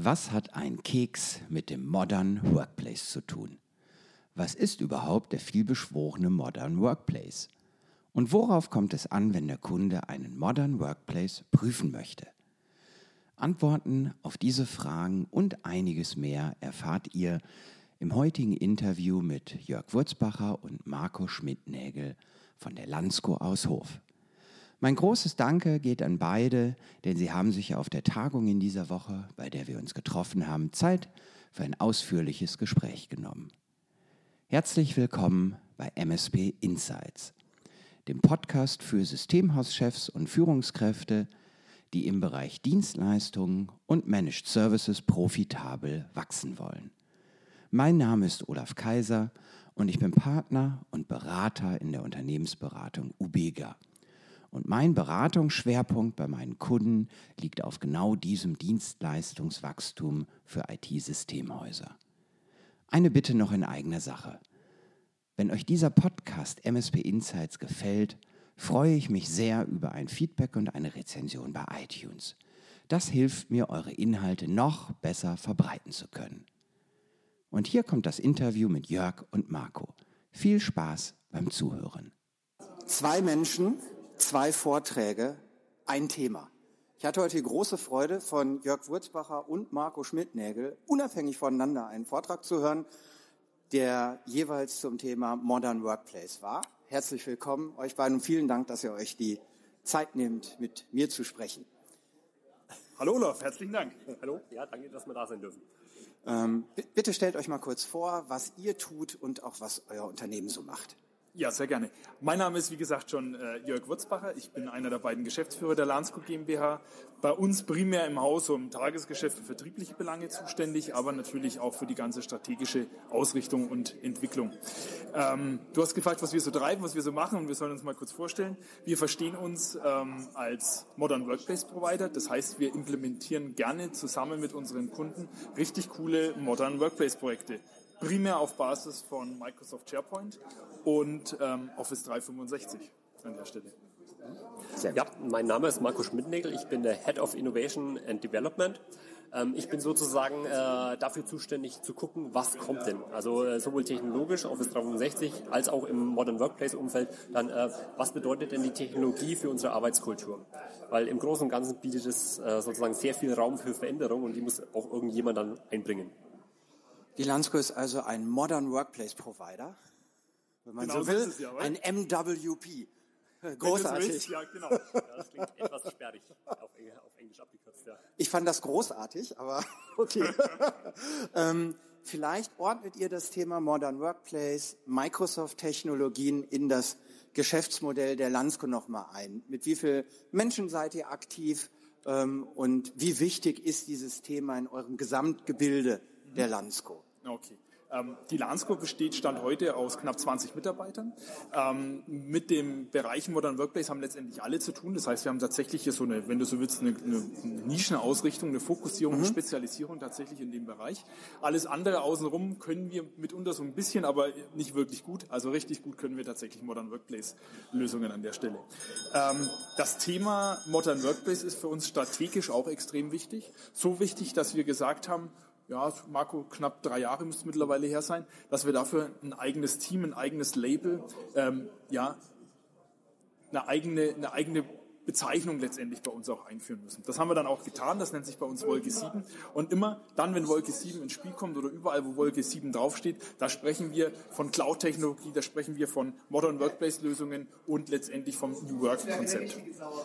Was hat ein Keks mit dem Modern Workplace zu tun? Was ist überhaupt der vielbeschworene Modern Workplace? Und worauf kommt es an, wenn der Kunde einen Modern Workplace prüfen möchte? Antworten auf diese Fragen und einiges mehr erfahrt ihr im heutigen Interview mit Jörg Wurzbacher und Marco Schmidtnägel von der Landsco aus Hof. Mein großes Danke geht an beide, denn sie haben sich auf der Tagung in dieser Woche, bei der wir uns getroffen haben, Zeit für ein ausführliches Gespräch genommen. Herzlich willkommen bei MSP Insights, dem Podcast für Systemhauschefs und Führungskräfte, die im Bereich Dienstleistungen und Managed Services profitabel wachsen wollen. Mein Name ist Olaf Kaiser und ich bin Partner und Berater in der Unternehmensberatung Ubega. Und mein Beratungsschwerpunkt bei meinen Kunden liegt auf genau diesem Dienstleistungswachstum für IT-Systemhäuser. Eine Bitte noch in eigener Sache. Wenn euch dieser Podcast MSP Insights gefällt, freue ich mich sehr über ein Feedback und eine Rezension bei iTunes. Das hilft mir, eure Inhalte noch besser verbreiten zu können. Und hier kommt das Interview mit Jörg und Marco. Viel Spaß beim Zuhören. Zwei Menschen, zwei Vorträge, ein Thema. Ich hatte heute die große Freude, von Jörg Wurzbacher und Marco Schmidtnägel unabhängig voneinander einen Vortrag zu hören, der jeweils zum Thema Modern Workplace war. Herzlich willkommen euch beiden und vielen Dank, dass ihr euch die Zeit nehmt, mit mir zu sprechen. Hallo Olaf, herzlichen Dank. Hallo, ja, danke, dass wir da sein dürfen. Ähm, bitte stellt euch mal kurz vor, was ihr tut und auch was euer Unternehmen so macht. Ja, sehr gerne. Mein Name ist, wie gesagt, schon äh, Jörg Wurzbacher. Ich bin einer der beiden Geschäftsführer der Lansco GmbH. Bei uns primär im Haus um Tagesgeschäft für vertriebliche Belange zuständig, aber natürlich auch für die ganze strategische Ausrichtung und Entwicklung. Ähm, du hast gefragt, was wir so treiben, was wir so machen und wir sollen uns mal kurz vorstellen. Wir verstehen uns ähm, als Modern Workplace Provider. Das heißt, wir implementieren gerne zusammen mit unseren Kunden richtig coole Modern Workplace Projekte primär auf Basis von Microsoft SharePoint und ähm, Office 365 an der Stelle. Ja, mein Name ist Marco Schmidtnägel. Ich bin der Head of Innovation and Development. Ähm, ich bin sozusagen äh, dafür zuständig zu gucken, was kommt denn. Also äh, sowohl technologisch, Office 365, als auch im Modern Workplace Umfeld. Dann, äh, was bedeutet denn die Technologie für unsere Arbeitskultur? Weil im Großen und Ganzen bietet es äh, sozusagen sehr viel Raum für Veränderung und die muss auch irgendjemand dann einbringen. Die Lansco ist also ein Modern Workplace Provider, wenn man genau so will, ja, ein MWP. Großartig. Ja, genau. Ja, das klingt etwas sperrig auf, Englisch abgekürzt. Ja. Ich fand das großartig, aber okay. ähm, vielleicht ordnet ihr das Thema Modern Workplace, Microsoft-Technologien in das Geschäftsmodell der Lansco nochmal ein. Mit wie vielen Menschen seid ihr aktiv ähm, und wie wichtig ist dieses Thema in eurem Gesamtgebilde der Lansco? Okay. Ähm, die Lansco besteht Stand heute aus knapp 20 Mitarbeitern. Ähm, mit dem Bereich Modern Workplace haben letztendlich alle zu tun. Das heißt, wir haben tatsächlich hier so eine, wenn du so willst, eine, eine Nischenausrichtung, eine Fokussierung, mhm. eine Spezialisierung tatsächlich in dem Bereich. Alles andere außenrum können wir mitunter so ein bisschen, aber nicht wirklich gut. Also richtig gut können wir tatsächlich Modern Workplace Lösungen an der Stelle. Ähm, das Thema Modern Workplace ist für uns strategisch auch extrem wichtig. So wichtig, dass wir gesagt haben, ja, Marco, knapp drei Jahre müsste mittlerweile her sein, dass wir dafür ein eigenes Team, ein eigenes Label, ähm, ja, eine eigene, eine eigene Bezeichnung letztendlich bei uns auch einführen müssen. Das haben wir dann auch getan, das nennt sich bei uns Wolke 7. Und immer dann, wenn Wolke 7 ins Spiel kommt oder überall, wo Wolke 7 draufsteht, da sprechen wir von Cloud-Technologie, da sprechen wir von Modern Workplace-Lösungen und letztendlich vom New Work-Konzept.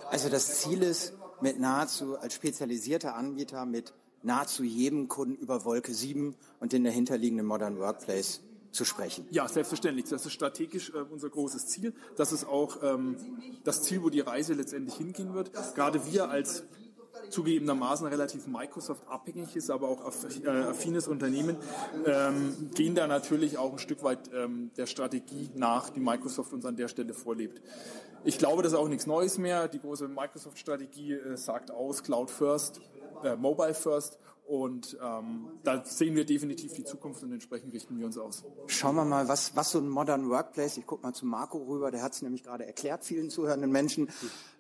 Also das Ziel ist, mit nahezu als spezialisierter Anbieter mit nahezu jedem Kunden über Wolke 7 und den dahinterliegenden Modern Workplace zu sprechen. Ja, selbstverständlich. Das ist strategisch äh, unser großes Ziel. Das ist auch ähm, das Ziel, wo die Reise letztendlich hingehen wird. Gerade wir als zugegebenermaßen relativ Microsoft abhängig ist, aber auch äh, affines Unternehmen, ähm, gehen da natürlich auch ein Stück weit ähm, der Strategie nach, die Microsoft uns an der Stelle vorlebt. Ich glaube, das ist auch nichts Neues mehr. Die große Microsoft-Strategie äh, sagt aus, Cloud First, äh, Mobile First. Und ähm, da sehen wir definitiv die Zukunft und entsprechend richten wir uns aus. Schauen wir mal, was, was so ein Modern Workplace, ich gucke mal zu Marco rüber, der hat es nämlich gerade erklärt, vielen zuhörenden Menschen.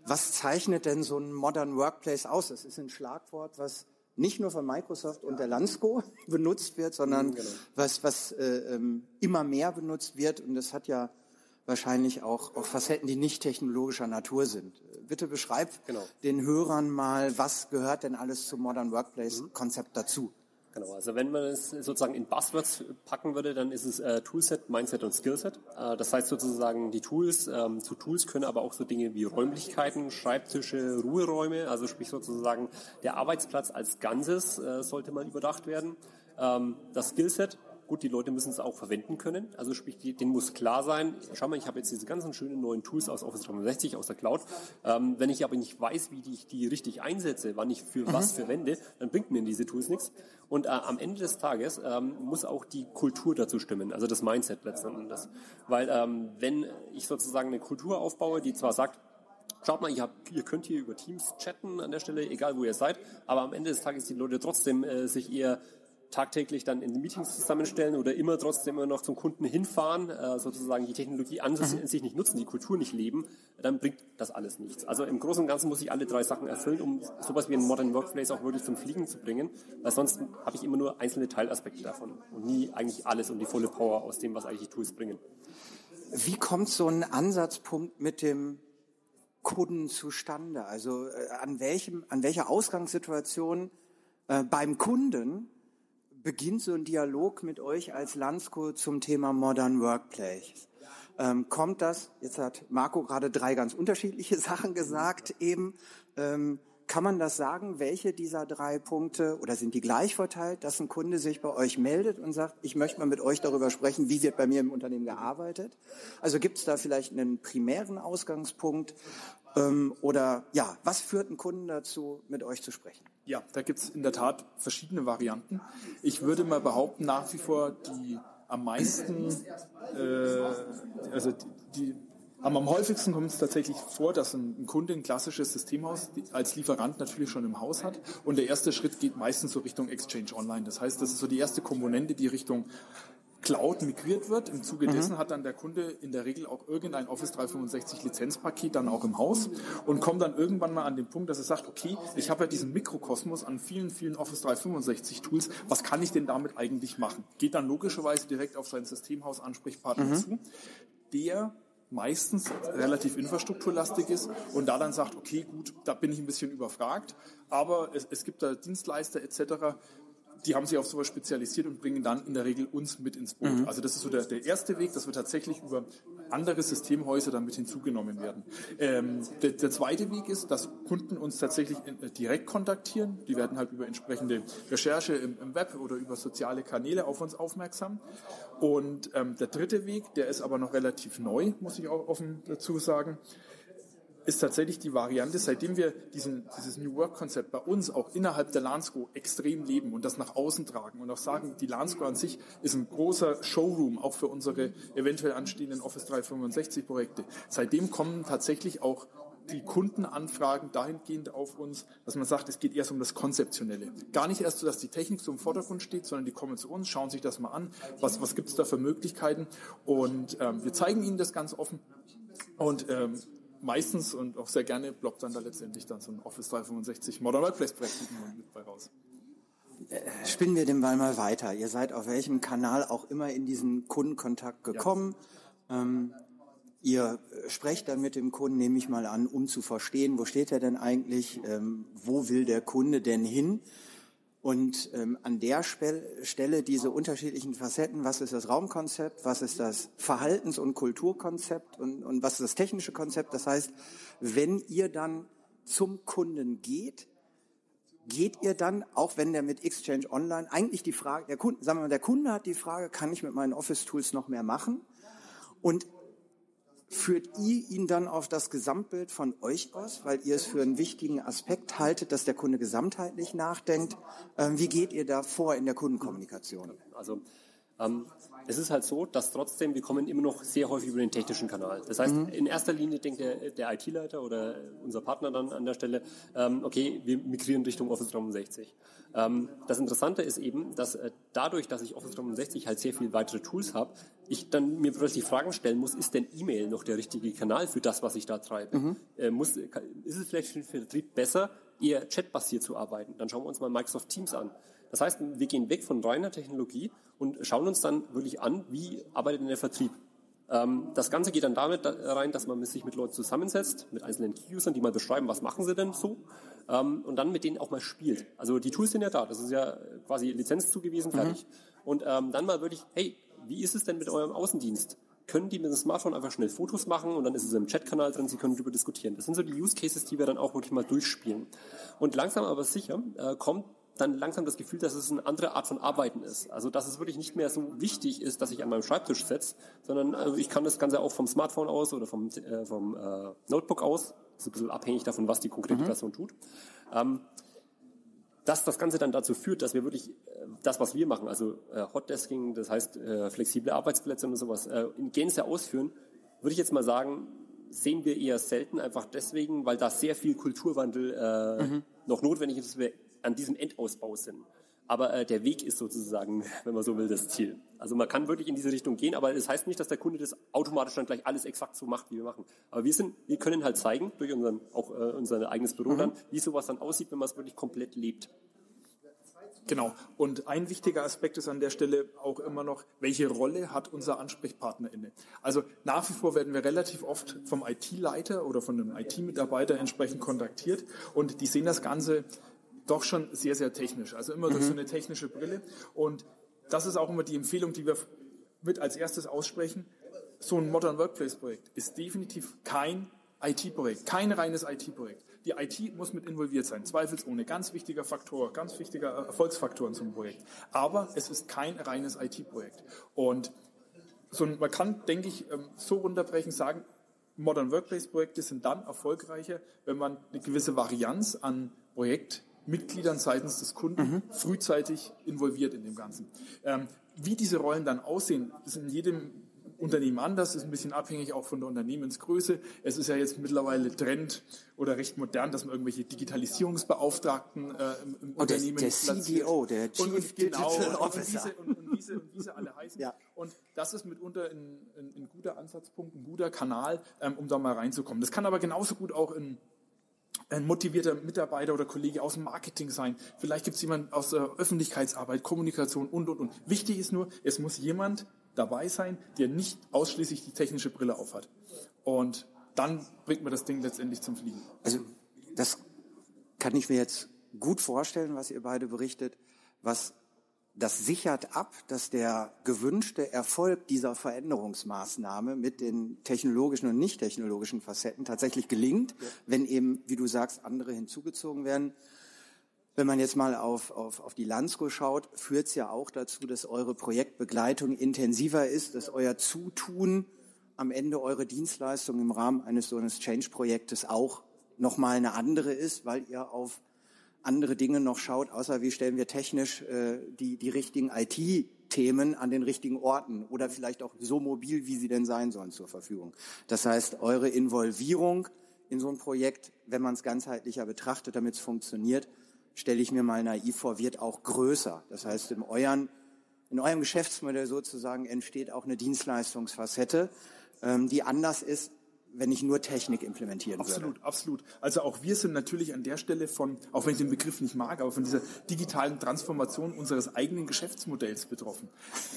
Was zeichnet denn so ein Modern Workplace aus? Das ist ein Schlagwort, was nicht nur von Microsoft und der Landsco benutzt wird, sondern mhm, genau. was, was äh, ähm, immer mehr benutzt wird. Und das hat ja wahrscheinlich auch, auch Facetten, die nicht technologischer Natur sind. Bitte beschreib genau. den Hörern mal, was gehört denn alles zum Modern Workplace-Konzept mhm. dazu? Genau, also wenn man es sozusagen in Buzzwords packen würde, dann ist es äh, Toolset, Mindset und Skillset. Äh, das heißt sozusagen die Tools, ähm, zu Tools können aber auch so Dinge wie Räumlichkeiten, Schreibtische, Ruheräume, also sprich sozusagen der Arbeitsplatz als Ganzes äh, sollte mal überdacht werden. Ähm, das Skillset Gut, die Leute müssen es auch verwenden können. Also sprich, denen muss klar sein, schau mal, ich habe jetzt diese ganzen schönen neuen Tools aus Office 360, aus der Cloud. Ähm, wenn ich aber nicht weiß, wie ich die richtig einsetze, wann ich für mhm. was verwende, dann bringt mir diese Tools nichts. Und äh, am Ende des Tages ähm, muss auch die Kultur dazu stimmen, also das Mindset letztendlich. Weil ähm, wenn ich sozusagen eine Kultur aufbaue, die zwar sagt, Schaut mal, ihr, habt, ihr, könnt hier über Teams chatten an der Stelle, egal wo ihr seid, aber am Ende des Tages die Leute trotzdem äh, sich eher tagtäglich dann in Meetings zusammenstellen oder immer trotzdem immer noch zum Kunden hinfahren, äh, sozusagen die Technologie an mhm. sich nicht nutzen, die Kultur nicht leben, dann bringt das alles nichts. Also im Großen und Ganzen muss ich alle drei Sachen erfüllen, um sowas wie ein Modern Workplace auch wirklich zum Fliegen zu bringen, weil sonst habe ich immer nur einzelne Teilaspekte davon und nie eigentlich alles und die volle Power aus dem, was eigentlich die Tools bringen. Wie kommt so ein Ansatzpunkt mit dem Kunden zustande? Also äh, an welchem, an welcher Ausgangssituation äh, beim Kunden beginnt so ein Dialog mit euch als Landsco zum Thema Modern Workplace? Ähm, kommt das, jetzt hat Marco gerade drei ganz unterschiedliche Sachen gesagt eben, ähm, kann man das sagen, welche dieser drei Punkte oder sind die gleich verteilt, dass ein Kunde sich bei euch meldet und sagt, ich möchte mal mit euch darüber sprechen, wie wird bei mir im Unternehmen gearbeitet? Also gibt es da vielleicht einen primären Ausgangspunkt ähm, oder ja, was führt einen Kunden dazu, mit euch zu sprechen? Ja, da gibt es in der Tat verschiedene Varianten. Ich würde mal behaupten, nach wie vor die am meisten, äh, also die, die am, am häufigsten kommt es tatsächlich vor, dass ein, ein, Kunde ein klassisches Systemhaus als Lieferant natürlich schon im Haus hat. Und der erste Schritt geht meistens so Richtung Exchange Online. Das heißt, das ist so die erste Komponente, die Richtung Cloud migriert wird. Im Zuge mhm. dessen hat dann der Kunde in der Regel auch irgendein Office 365 Lizenzpaket dann auch im Haus und kommt dann irgendwann mal an den Punkt, dass er sagt, okay, ich habe ja diesen Mikrokosmos an vielen, vielen Office 365 Tools. Was kann ich denn damit eigentlich machen? Geht dann logischerweise direkt auf seinen Systemhaus-Ansprechpartner mhm. zu. Der meistens relativ infrastrukturlastig ist und da dann sagt, okay, gut, da bin ich ein bisschen überfragt, aber es, es gibt da Dienstleister etc., die haben sich auf sowas spezialisiert und bringen dann in der Regel uns mit ins Boot. Mhm. Also das ist so der, der, erste Weg, dass wir tatsächlich über andere Systemhäuser dann mit hinzugenommen werden. Ähm, der, der, zweite Weg ist, dass Kunden uns tatsächlich in, äh, direkt kontaktieren. Die werden halt über entsprechende Recherche im, im Web oder über soziale Kanäle auf uns aufmerksam. Und ähm, der dritte Weg, der ist aber noch relativ neu, muss ich auch offen dazu sagen ist tatsächlich die Variante, seitdem wir diesen, dieses New Work-Konzept bei uns auch innerhalb der Lansco extrem leben und das nach außen tragen und auch sagen, die Lansco an sich ist ein großer Showroom, auch für unsere eventuell anstehenden Office 365 Projekte. Seitdem kommen tatsächlich auch die Kundenanfragen dahingehend auf uns, dass man sagt, es geht erst um das Konzeptionelle. Gar nicht erst so, dass die Technik so im Vordergrund steht, sondern die kommen zu uns, schauen sich das mal an, was, was gibt es da für Möglichkeiten und ähm, wir zeigen ihnen das ganz offen und ähm, meistens und auch sehr gerne blockt dann da letztendlich dann so ein Office 365 Modern Workplace Projekt mit bei raus. Äh, spinnen wir den Ball mal weiter. Ihr seid auf welchem Kanal auch immer in diesen Kundenkontakt gekommen. Ja. Ähm, ihr sprecht dann mit dem Kunden, nehme ich mal an, um zu verstehen, wo steht er denn eigentlich, ähm, wo will der Kunde denn hin? Und ähm, an der Stelle diese unterschiedlichen Facetten, was ist das Raumkonzept, was ist das Verhaltens- und Kulturkonzept und, und was ist das technische Konzept. Das heißt, wenn ihr dann zum Kunden geht, geht ihr dann, auch wenn der mit Exchange Online eigentlich die Frage, der Kunde, sagen wir mal, der Kunde hat die Frage, kann ich mit meinen Office Tools noch mehr machen? Und führt ihr ihn dann auf das Gesamtbild von euch aus, weil ihr es für einen wichtigen Aspekt haltet, dass der Kunde gesamtheitlich nachdenkt? Ähm, wie geht ihr da vor in der Kundenkommunikation? Also ähm, es ist halt so, dass trotzdem, wir kommen immer noch sehr häufig über den technischen Kanal. Das heißt, mhm. in erster Linie denkt der, der IT-Leiter oder unser Partner dann an der Stelle, ähm, okay, wir migrieren Richtung Office 365. Ähm, das Interessante ist eben, dass äh, dadurch, dass ich Office 365 halt sehr viele weitere Tools habe, ich dann mir plötzlich Fragen stellen muss, ist denn E-Mail noch der richtige Kanal für das, was ich da treibe? Mhm. Äh, muss, ist es vielleicht für den Vertrieb besser, eher chatbasiert zu arbeiten. Dann schauen wir uns mal Microsoft Teams an. Das heißt, wir gehen weg von reiner Technologie und schauen uns dann wirklich an, wie arbeitet denn der Vertrieb. Ähm, das Ganze geht dann damit rein, dass man sich mit Leuten zusammensetzt, mit einzelnen Key-Usern, die mal beschreiben, was machen sie denn so, ähm, und dann mit denen auch mal spielt. Also die Tools sind ja da, das ist ja quasi Lizenz zugewiesen, mhm. fertig. Mhm. Und ähm, dann mal wirklich, hey, wie ist es denn mit eurem Außendienst? Können die mit dem Smartphone einfach schnell Fotos machen und dann ist es im Chatkanal drin, sie können darüber diskutieren. Das sind so die Use Cases, die wir dann auch wirklich mal durchspielen. Und langsam aber sicher äh, kommt dann langsam das Gefühl, dass es eine andere Art von Arbeiten ist. Also dass es wirklich nicht mehr so wichtig ist, dass ich an meinem Schreibtisch sitze, sondern also ich kann das Ganze auch vom Smartphone aus oder vom, äh, vom äh, Notebook aus. Das ist ein bisschen abhängig davon, was die konkrete mhm. Person tut. Ähm, dass das Ganze dann dazu führt, dass wir wirklich äh, das, was wir machen, also äh, Hotdesking, das heißt äh, flexible Arbeitsplätze und sowas, äh, in Gänze ausführen, würde ich jetzt mal sagen, sehen wir eher selten, einfach deswegen, weil da sehr viel Kulturwandel äh, mhm. noch notwendig ist, dass wir an diesem Endausbau sind. Aber äh, der Weg ist sozusagen, wenn man so will, das Ziel. Also man kann wirklich in diese Richtung gehen, aber das heißt nicht, dass der Kunde das automatisch dann gleich alles exakt so macht, wie wir machen. Aber wir sind, wir können halt zeigen, durch unseren, auch äh, unser eigenes Büro mhm. dann, wie sowas dann aussieht, wenn man es wirklich komplett lebt. Genau. Und ein wichtiger Aspekt ist an der Stelle auch immer noch, welche Rolle hat unser Ansprechpartner inne? Also nach wie vor werden wir relativ oft vom IT-Leiter oder von einem IT-Mitarbeiter entsprechend kontaktiert und die sehen das Ganze doch schon sehr, sehr technisch. Also immer mhm. durch so eine technische Brille. Und das ist auch immer die Empfehlung, die wir mit als erstes aussprechen. So ein Modern Workplace Projekt ist definitiv kein IT-Projekt, kein reines IT-Projekt. Die IT muss mit involviert sein, zweifelsohne. Ganz wichtiger Faktor, ganz wichtiger Erfolgsfaktor in so einem Projekt. Aber es ist kein reines IT-Projekt. Und so, man kann, denke ich, ähm, so runterbrechen sagen, Modern Workplace Projekte sind dann erfolgreicher, wenn man eine gewisse Varianz an Projekt Mitgliedern seitens des Kunden mhm. frühzeitig involviert in dem Ganzen. Ähm, wie diese Rollen dann aussehen, ist in jedem Unternehmen anders, ist ein bisschen abhängig auch von der Unternehmensgröße. Es ist ja jetzt mittlerweile Trend oder recht modern, dass man irgendwelche Digitalisierungsbeauftragten äh, im, im oh, Unternehmen der, der CDO, der Chief und, und, genau, Digital Officer. Und, und, und, diese, und diese alle heißen. Ja. Und das ist mitunter ein, ein, ein, guter Ansatzpunkt, ein guter Kanal, ähm, um da mal reinzukommen. Das kann aber genauso gut auch in ein motivierter Mitarbeiter oder Kollege aus dem Marketing sein. Vielleicht gibt es jemanden aus der Öffentlichkeitsarbeit, Kommunikation und, und, und. Wichtig ist nur, es muss jemand dabei sein, der nicht ausschließlich die technische Brille aufhat. Und dann bringt man das Ding letztendlich zum Fliegen. Also das kann ich mir jetzt gut vorstellen, was ihr beide berichtet. Was das sichert ab, dass der gewünschte Erfolg dieser Veränderungsmaßnahme mit den technologischen und nicht technologischen Facetten tatsächlich gelingt, ja. wenn eben, wie du sagst, andere hinzugezogen werden. Wenn man jetzt mal auf, auf, auf die Landsco schaut, führt es ja auch dazu, dass eure Projektbegleitung intensiver ist, dass euer Zutun am Ende eure Dienstleistung im Rahmen eines so eines Change-Projektes auch nochmal eine andere ist, weil ihr auf andere Dinge noch schaut, außer wie stellen wir technisch äh, die, die richtigen IT-Themen an den richtigen Orten oder vielleicht auch so mobil, wie sie denn sein sollen, zur Verfügung. Das heißt, eure Involvierung in so ein Projekt, wenn man es ganzheitlicher betrachtet, damit es funktioniert, stelle ich mir mal naiv vor, wird auch größer. Das heißt, in, euren, in eurem Geschäftsmodell sozusagen entsteht auch eine Dienstleistungsfacette, ähm, die anders ist wenn ich nur Technik implementieren absolut, würde. Absolut, absolut. Also auch wir sind natürlich an der Stelle von, auch wenn ich den Begriff nicht mag, aber von dieser digitalen Transformation unseres eigenen Geschäftsmodells betroffen.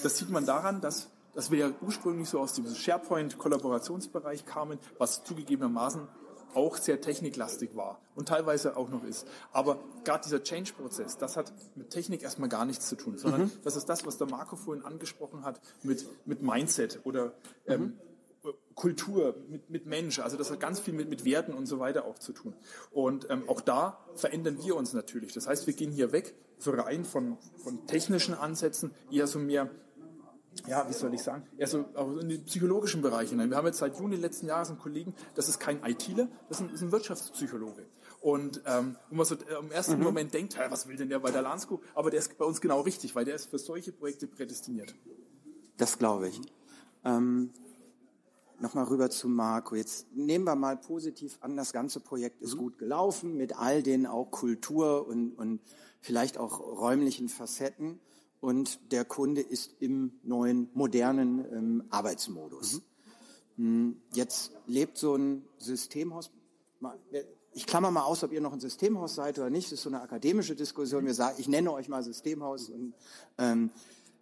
Das sieht man daran, dass, dass wir ja ursprünglich so aus diesem SharePoint-Kollaborationsbereich kamen, was zugegebenermaßen auch sehr techniklastig war und teilweise auch noch ist. Aber gerade dieser Change-Prozess, das hat mit Technik erstmal gar nichts zu tun, sondern mhm. das ist das, was der Marco vorhin angesprochen hat mit, mit Mindset oder ähm, mhm. Kultur, mit, mit Mensch. Also das hat ganz viel mit, mit Werten und so weiter auch zu tun. Und ähm, auch da verändern wir uns natürlich. Das heißt, wir gehen hier weg so rein von, von technischen Ansätzen, eher so mehr ja, wie soll ich sagen, eher so auch in den psychologischen Bereich hinein. Wir haben jetzt seit Juni letzten Jahres einen Kollegen, das ist kein ITler, das ist ein, ist ein Wirtschaftspsychologe. Und ähm, wo man so äh, im ersten mhm. Moment denkt, was will denn der bei der Lansco? Aber der ist bei uns genau richtig, weil der ist für solche Projekte prädestiniert. Das glaube ich. Ähm, Nochmal rüber zu Marco. Jetzt nehmen wir mal positiv an, das ganze Projekt ist mhm. gut gelaufen mit all den auch Kultur und, und vielleicht auch räumlichen Facetten und der Kunde ist im neuen modernen ähm, Arbeitsmodus. Mhm. Hm, jetzt lebt so ein Systemhaus. ich klammer mal aus, ob ihr noch ein Systemhaus seid oder nicht. Das ist so eine akademische Diskussion. Wir sagen, ich nenne euch mal Systemhaus und ähm,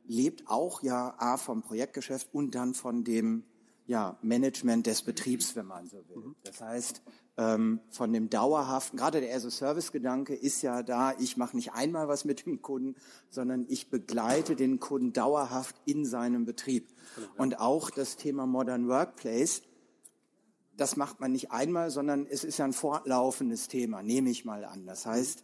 lebt auch ja A vom Projektgeschäft und dann von dem ja, Management des Betriebs, wenn man so will. Mhm. Das heißt, ähm, von dem dauerhaften, gerade der As-a-Service-Gedanke ist ja da, ich mache nicht einmal was mit dem Kunden, sondern ich begleite den Kunden dauerhaft in seinem Betrieb. Und auch das Thema Modern Workplace, das macht man nicht einmal, sondern es ist ja ein fortlaufendes Thema, nehme ich mal an. Das heißt,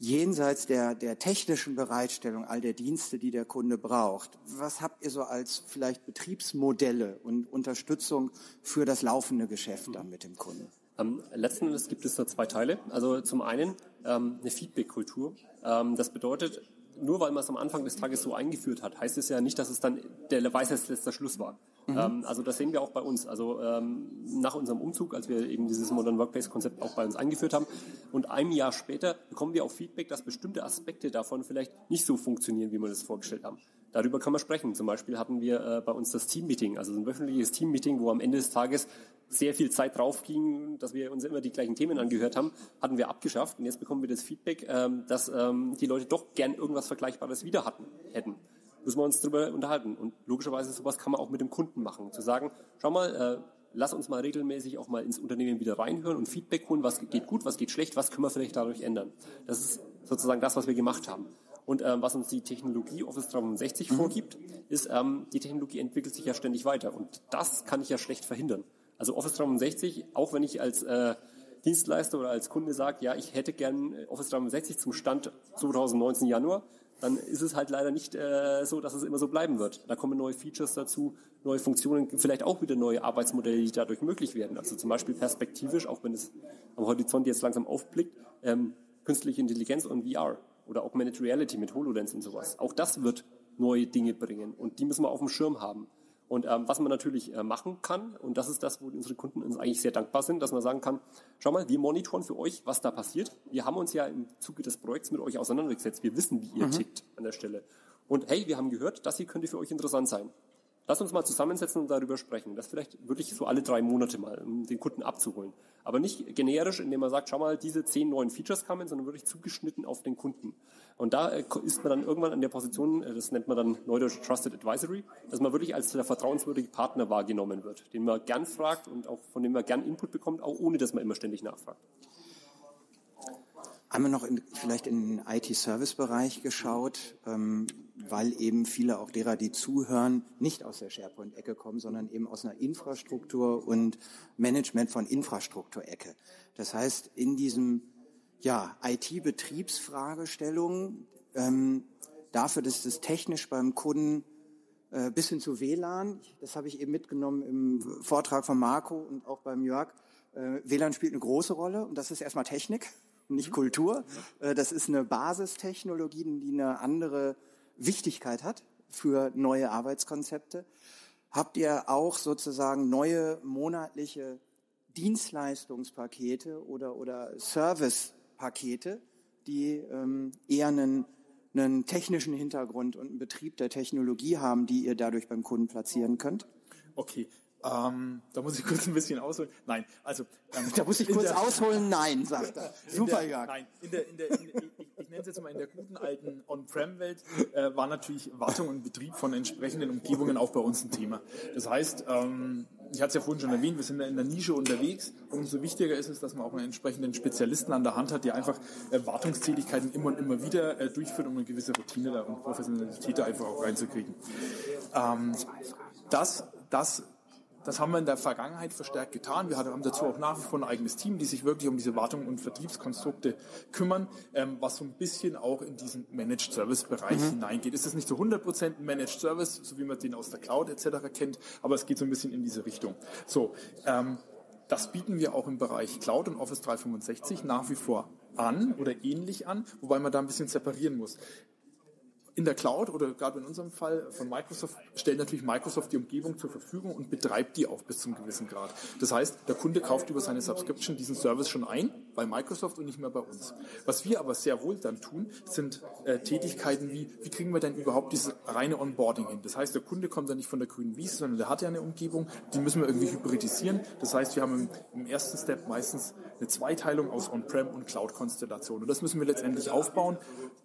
jenseits der, der technischen Bereitstellung all der Dienste, die der Kunde braucht, was habt ihr so als vielleicht Betriebsmodelle und Unterstützung für das laufende Geschäft dann mit dem Kunden? Ähm, letzten Endes gibt es da zwei Teile. Also zum einen ähm, eine Feedback-Kultur. Ähm, das bedeutet, nur weil man es am Anfang des Tages so eingeführt hat, heißt es ja nicht, dass es dann der Weisheit letzter Schluss war. Mhm. Ähm, also das sehen wir auch bei uns. Also ähm, nach unserem Umzug, als wir eben dieses Modern Workplace Konzept auch bei uns eingeführt haben und ein Jahr später bekommen wir auch Feedback, dass bestimmte Aspekte davon vielleicht nicht so funktionieren, wie wir das vorgestellt haben. Darüber kann man sprechen. Zum Beispiel hatten wir äh, bei uns das Team-Meeting, also ein wöchentliches Team-Meeting, wo am Ende des Tages sehr viel Zeit drauf ging, dass wir uns immer die gleichen Themen angehört haben, hatten wir abgeschafft. Und jetzt bekommen wir das Feedback, ähm, dass ähm, die Leute doch gern irgendwas Vergleichbares wieder hatten, hätten. Müssen wir uns darüber unterhalten. Und logischerweise sowas kann man auch mit dem Kunden machen. Zu sagen, schau mal, äh, lass uns mal regelmäßig auch mal ins Unternehmen wieder reinhören und Feedback holen, was geht gut, was geht schlecht, was können wir vielleicht dadurch ändern. Das ist sozusagen das, was wir gemacht haben. Und ähm, was uns die Technologie Office 365 mhm. vorgibt, ist, ähm, die Technologie entwickelt sich ja ständig weiter. Und das kann ich ja schlecht verhindern. Also Office 365, auch wenn ich als äh, Dienstleister oder als Kunde sage, ja, ich hätte gern Office 365 zum Stand 2019 Januar, dann ist es halt leider nicht äh, so, dass es immer so bleiben wird. Da kommen neue Features dazu, neue Funktionen, vielleicht auch wieder neue Arbeitsmodelle, die dadurch möglich werden. Also zum Beispiel perspektivisch, auch wenn es am Horizont jetzt langsam aufblickt, ähm, künstliche Intelligenz und VR oder Augmented Reality mit HoloLens und sowas. Auch das wird neue Dinge bringen und die müssen wir auf dem Schirm haben. Und ähm, was man natürlich äh, machen kann, und das ist das, wo unsere Kunden uns eigentlich sehr dankbar sind, dass man sagen kann, schau mal, wir monitoren für euch, was da passiert. Wir haben uns ja im Zuge des Projekts mit euch auseinandergesetzt. Wir wissen, wie ihr mhm. tickt an der Stelle. Und hey, wir haben gehört, das hier könnte für euch interessant sein. Lass uns mal zusammensetzen und darüber sprechen. Das vielleicht wirklich so alle drei Monate mal, um den Kunden abzuholen. Aber nicht generisch, indem man sagt, schau mal, diese zehn neuen Features kamen, sondern wirklich zugeschnitten auf den Kunden. Und da äh, ist man dann irgendwann an der Position, äh, das nennt man dann Neudeutsch Trusted Advisory, dass man wirklich als der vertrauenswürdige Partner wahrgenommen wird, den man gern fragt und auch von dem man gern Input bekommt, auch ohne dass man immer ständig nachfragt. Wir noch in, vielleicht in den IT-Service-Bereich geschaut, ähm, weil eben viele auch derer, die zuhören, nicht aus der SharePoint-Ecke kommen, sondern eben aus einer Infrastruktur- und Management von Infrastruktur-Ecke. Das heißt, in diesem ja, IT-Betriebsfragestellung, ähm, dafür, dass das technisch beim Kunden äh, bis hin zu WLAN, das habe ich eben mitgenommen im Vortrag von Marco und auch beim Jörg, äh, WLAN spielt eine große Rolle und das ist erstmal Technik nicht mhm. Kultur. Äh, das ist eine Basistechnologie, die eine andere Wichtigkeit hat für neue Arbeitskonzepte. Habt ihr auch sozusagen neue monatliche Dienstleistungspakete oder, oder Servicepakete, die ähm, eher einen, einen technischen Hintergrund und einen Betrieb der Technologie haben, die ihr dadurch beim Kunden platzieren könnt? Okay, ähm, da muss ich kurz ein bisschen ausholen. Nein, also ähm, da muss ich kurz der, ausholen. Nein, sagt er. Super, ja. Nein, in der, in der, in, ich, ich nenne es jetzt mal in der guten alten On-Prem-Welt äh, war natürlich Wartung und Betrieb von entsprechenden Umgebungen auch bei uns ein Thema. Das heißt, ähm, ich hatte es ja vorhin schon erwähnt, wir sind in der Nische unterwegs und umso wichtiger ist es, dass man auch einen entsprechenden Spezialisten an der Hand hat, der einfach äh, Wartungstätigkeiten immer und immer wieder äh, durchführt, um eine gewisse Routine da und Professionalität da einfach auch reinzukriegen. Ähm, das, das das haben wir in der Vergangenheit verstärkt getan. Wir haben dazu auch nach wie vor ein eigenes Team, die sich wirklich um diese Wartung und Vertriebskonstrukte kümmern, ähm, was so ein bisschen auch in diesen Managed Service Bereich mhm. hineingeht. Es ist nicht zu 100% ein Managed Service, so wie man den aus der Cloud etc. kennt, aber es geht so ein bisschen in diese Richtung. So, ähm, das bieten wir auch im Bereich Cloud und Office 365 nach wie vor an oder ähnlich an, wobei man da ein bisschen separieren muss in der Cloud oder gerade in unserem Fall von Microsoft stellt natürlich Microsoft die Umgebung zur Verfügung und betreibt die auch bis zum gewissen Grad. Das heißt, der Kunde kauft über seine Subscription diesen Service schon ein, bei Microsoft und nicht mehr bei uns. Was wir aber sehr wohl dann tun, sind äh, Tätigkeiten wie, wie kriegen wir denn überhaupt dieses reine Onboarding hin? Das heißt, der Kunde kommt ja nicht von der grünen Wiese, sondern der hat ja eine Umgebung, die müssen wir irgendwie hybridisieren. Das heißt, wir haben im, im ersten Step meistens eine Zweiteilung aus On-Prem und Cloud-Konstellation. Und das müssen wir letztendlich aufbauen,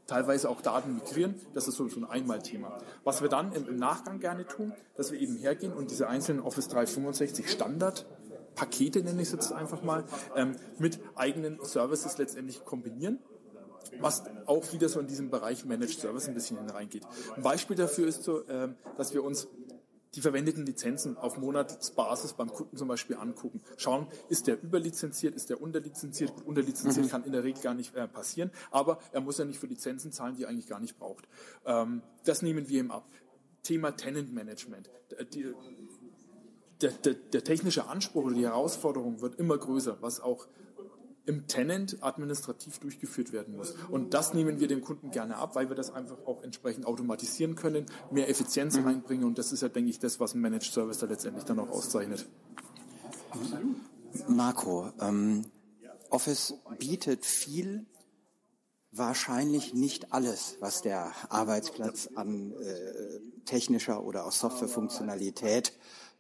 teilweise auch Daten migrieren. Das ist so, so ein Einmalthema. Was wir dann im, im Nachgang gerne tun, dass wir eben hergehen und diese einzelnen Office 365 Standard Pakete, nenne ich es jetzt einfach mal, ähm, mit eigenen Services letztendlich kombinieren was auch wieder so in diesem Bereich Managed Service ein bisschen hineingeht. Ein Beispiel dafür ist so, ähm, dass wir uns die verwendeten Lizenzen auf Monatsbasis beim Kunden zum Beispiel angucken. Schauen, ist der überlizenziert, ist der unterlizenziert? Gut, unterlizenziert mhm. kann in der Regel gar nicht äh, passieren, aber er muss ja nicht für Lizenzen zahlen, die er eigentlich gar nicht braucht. Ähm, das nehmen wir ihm ab. Thema Tenant Management. Die, der, der, der technische Anspruch oder die Herausforderung wird immer größer, was auch im Tenant administrativ durchgeführt werden muss. Und das nehmen wir dem Kunden gerne ab, weil wir das einfach auch entsprechend automatisieren können, mehr Effizienz mhm. reinbringen. Und das ist ja, denke ich, das, was ein Managed Service da letztendlich dann auch auszeichnet. Marco, ähm, Office bietet viel, wahrscheinlich nicht alles, was der Arbeitsplatz an äh, technischer oder auch Softwarefunktionalität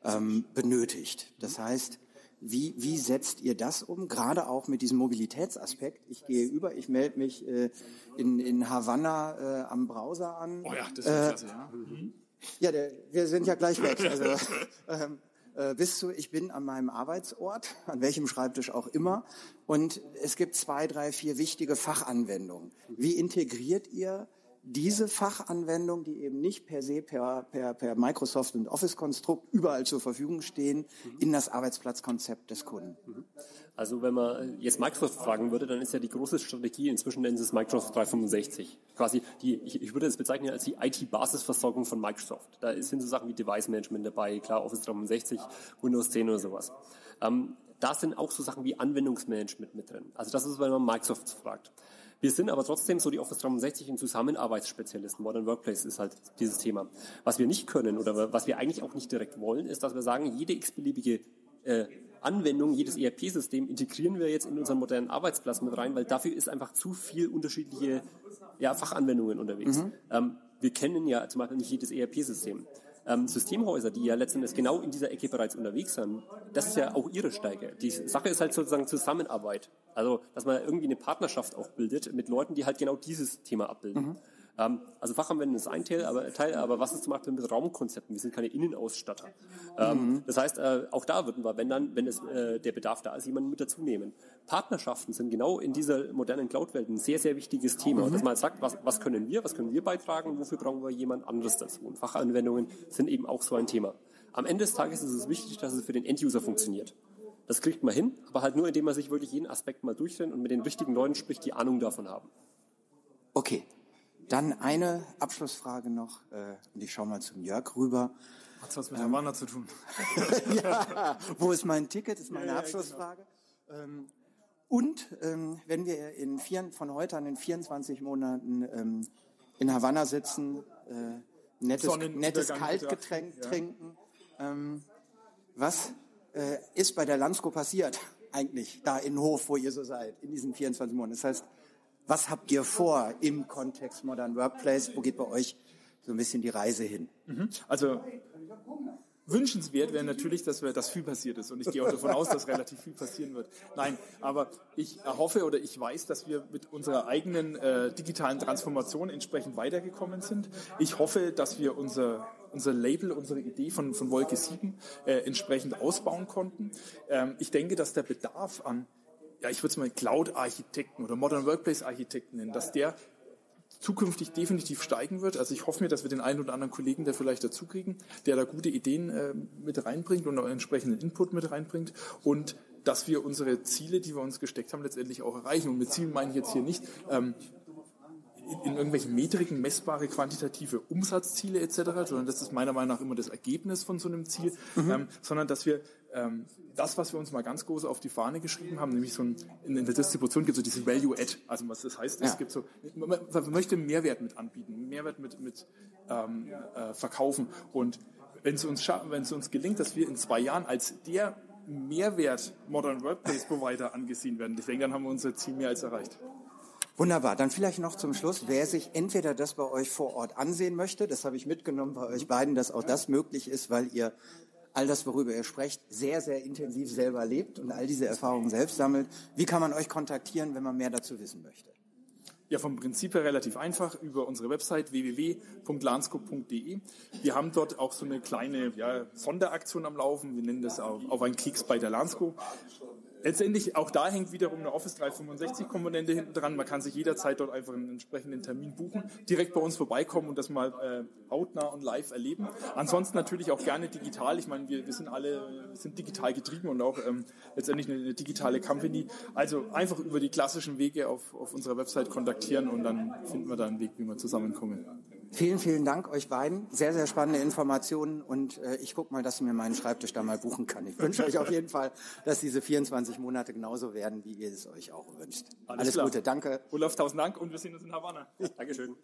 ähm, benötigt. Das heißt, wie, wie setzt ihr das um? Gerade auch mit diesem Mobilitätsaspekt. Ich gehe über, ich melde mich äh, in, in Havanna äh, am Browser an. Oh ja, das ist äh, klasse, ja. Mhm. Ja, der, wir sind ja gleich weg. Also, ähm, äh, bist du, ich bin an meinem Arbeitsort, an welchem Schreibtisch auch immer, und es gibt zwei, drei, vier wichtige Fachanwendungen. Wie integriert ihr diese Fachanwendung, die eben nicht per se per, per, per Microsoft und Office-Konstrukt überall zur Verfügung stehen, mhm. in das Arbeitsplatzkonzept des Kunden. Mhm. Also wenn man jetzt Microsoft fragen würde, dann ist ja die große Strategie, inzwischen nennen sie es Microsoft 365. Quasi die, ich, ich würde es bezeichnen als die IT-Basisversorgung von Microsoft. Da sind so Sachen wie Device Management dabei, klar Office 365, Windows 10 oder sowas. Ähm, da sind auch so Sachen wie Anwendungsmanagement mit drin. Also das ist, wenn man Microsoft fragt. Wir sind aber trotzdem so die Office 360 und Zusammenarbeitsspezialisten. Modern Workplace ist halt dieses Thema. Was wir nicht können oder was wir eigentlich auch nicht direkt wollen, ist, dass wir sagen, jede x-beliebige äh, Anwendung, jedes ERP-System integrieren wir jetzt in unseren modernen Arbeitsplatz mit rein, weil dafür ist einfach zu viel unterschiedliche ja, Fachanwendungen unterwegs. Mhm. Ähm, wir kennen ja zum Beispiel nicht jedes ERP-System ähm, Systemhäuser, die ja letztendlich genau in dieser Ecke bereits unterwegs sind, das ist ja auch ihre Stärke. Die Sache ist halt sozusagen Zusammenarbeit. Also, dass man irgendwie eine Partnerschaft auch bildet mit Leuten, die halt genau dieses Thema abbilden. Mhm. Ähm, also Fachanwendung ist ein Teil aber, Teil, aber was ist zum Beispiel mit Raumkonzepten? Wir sind keine Innenausstatter. Ähm. Das heißt, äh, auch da würden wir, wenn dann, wenn es, äh, der Bedarf da ist, jemanden mit dazu nehmen. Partnerschaften sind genau in dieser modernen Cloud-Welt ein sehr, sehr wichtiges Thema. Mhm. Dass man sagt, was, was können wir, was können wir beitragen, wofür brauchen wir jemand anderes dazu? Und Fachanwendungen sind eben auch so ein Thema. Am Ende des Tages ist es wichtig, dass es für den Enduser funktioniert. Das kriegt man hin, aber halt nur, indem man sich wirklich jeden Aspekt mal durchrennt und mit den richtigen Leuten spricht, die Ahnung davon haben. Okay, dann eine Abschlussfrage noch, äh, und ich schaue mal zum Jörg rüber. Hat was mit ähm, Havanna zu tun? ja, wo ist mein Ticket, ist meine ja, Abschlussfrage. Genau. ähm, und ähm, wenn wir in vier, von heute an in 24 Monaten ähm, in Havanna sitzen, äh, nettes, nettes Kaltgetränk ja. trinken, ähm, was äh, ist bei der Landsco passiert eigentlich da in Hof, wo ihr so seid, in diesen 24 Monaten? Das heißt, was habt ihr vor im Kontext Modern Workplace? Wo geht bei euch so ein bisschen die Reise hin? Mhm. Also wünschenswert wäre natürlich, dass, wir, dass viel passiert ist. Und ich gehe auch davon aus, dass relativ viel passieren wird. Nein, aber ich hoffe oder ich weiß, dass wir mit unserer eigenen äh, digitalen Transformation entsprechend weitergekommen sind. Ich hoffe, dass wir unser, unser Label, unsere Idee von, von Wolke 7 äh, entsprechend ausbauen konnten. Ähm, ich denke, dass der Bedarf an ja, ich würde es mal Cloud-Architekten oder Modern Workplace-Architekten nennen, dass der zukünftig definitiv steigen wird. Also ich hoffe mir, dass wir den einen oder anderen Kollegen, der vielleicht dazu kriegen, der da gute Ideen äh, mit reinbringt und auch entsprechenden Input mit reinbringt und dass wir unsere Ziele, die wir uns gesteckt haben, letztendlich auch erreichen. Und mit Zielen meine ich jetzt hier nicht ähm, in, in irgendwelchen Metriken messbare quantitative Umsatzziele etc., sondern das ist meiner Meinung nach immer das Ergebnis von so einem Ziel, mhm. ähm, sondern dass wir ähm, das, was wir uns mal ganz groß auf die Fahne geschrieben haben, nämlich so ein, in, in der Distribution gibt es so diese Value-Add, also was das heißt, ja. es gibt so, man, man, möchte Mehrwert mit anbieten, Mehrwert mit, mit ähm, äh, verkaufen und wenn es uns, wenn es uns gelingt, dass wir in zwei Jahren als der Mehrwert Modern Workplace Provider angesehen werden. Ich denke, dann haben wir unser Ziel mehr als erreicht. Wunderbar. Dann vielleicht noch zum Schluss, wer sich entweder das bei euch vor Ort ansehen möchte, das habe ich mitgenommen bei euch beiden, dass auch das möglich ist, weil ihr all das, worüber ihr sprecht, sehr, sehr intensiv selber lebt und all diese Erfahrungen selbst sammelt. Wie kann man euch kontaktieren, wenn man mehr dazu wissen möchte? Ja, vom Prinzip her relativ einfach über unsere Website www.lanscope.de. Wir haben dort auch so eine kleine ja, Sonderaktion am Laufen. Wir nennen das auf, auf einen Klicks bei der Lansco letztendlich auch da hängt wiederum eine Office 365 Komponente hinten dran. Man kann sich jederzeit dort einfach einen entsprechenden Termin buchen, direkt bei uns vorbeikommen und das mal äh, hautnah und live erleben. Ansonsten natürlich auch gerne digital. Ich meine, wir, wir sind alle sind digital getrieben und auch ähm, letztendlich eine, eine, digitale Company. Also einfach über die klassischen Wege auf, auf unserer Website kontaktieren und dann finden wir da einen Weg, wie wir zusammenkommen. Vielen, vielen Dank euch beiden. Sehr, sehr spannende Informationen und äh, ich gucke mal, dass ich mir meinen Schreibtisch da mal buchen kann. Ich wünsche euch auf jeden Fall, dass diese 24 Monate genauso werden, wie ihr es euch auch wünscht. Alles, Alles Gute, danke. Olaf, tausend Dank und wir sehen uns in Havanna. Dankeschön.